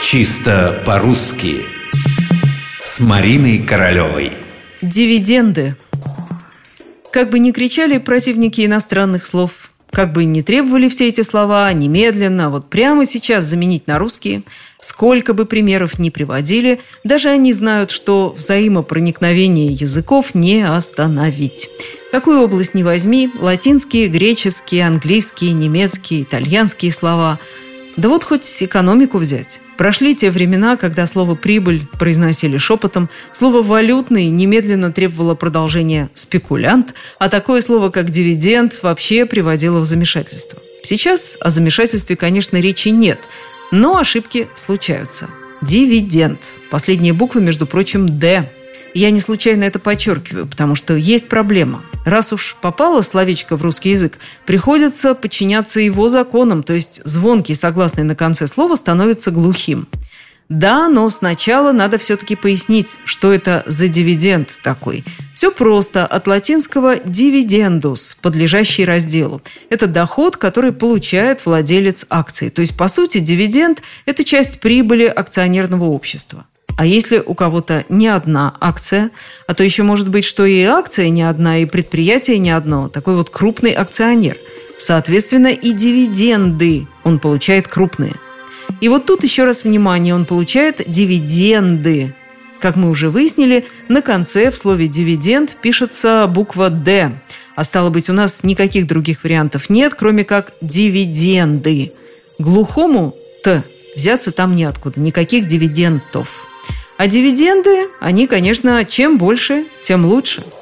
Чисто по-русски. С Мариной Королевой. Дивиденды. Как бы ни кричали противники иностранных слов как бы ни требовали все эти слова, немедленно, вот прямо сейчас заменить на русские, сколько бы примеров ни приводили, даже они знают, что взаимопроникновение языков не остановить. Какую область ни возьми, латинские, греческие, английские, немецкие, итальянские слова – да вот хоть экономику взять. Прошли те времена, когда слово «прибыль» произносили шепотом, слово «валютный» немедленно требовало продолжения «спекулянт», а такое слово, как «дивиденд» вообще приводило в замешательство. Сейчас о замешательстве, конечно, речи нет, но ошибки случаются. Дивиденд. Последние буквы, между прочим, «Д». Я не случайно это подчеркиваю, потому что есть проблема. Раз уж попало словечко в русский язык, приходится подчиняться его законам, то есть звонкий согласный на конце слова становится глухим. Да, но сначала надо все-таки пояснить, что это за дивиденд такой. Все просто, от латинского «дивидендус», подлежащий разделу. Это доход, который получает владелец акции. То есть, по сути, дивиденд – это часть прибыли акционерного общества. А если у кого-то не одна акция, а то еще может быть, что и акция не одна, и предприятие не одно, такой вот крупный акционер. Соответственно, и дивиденды он получает крупные. И вот тут еще раз внимание, он получает дивиденды. Как мы уже выяснили, на конце в слове «дивиденд» пишется буква «Д», а стало быть, у нас никаких других вариантов нет, кроме как «дивиденды». Глухому «т» взяться там неоткуда, никаких дивидендов. А дивиденды, они, конечно, чем больше, тем лучше –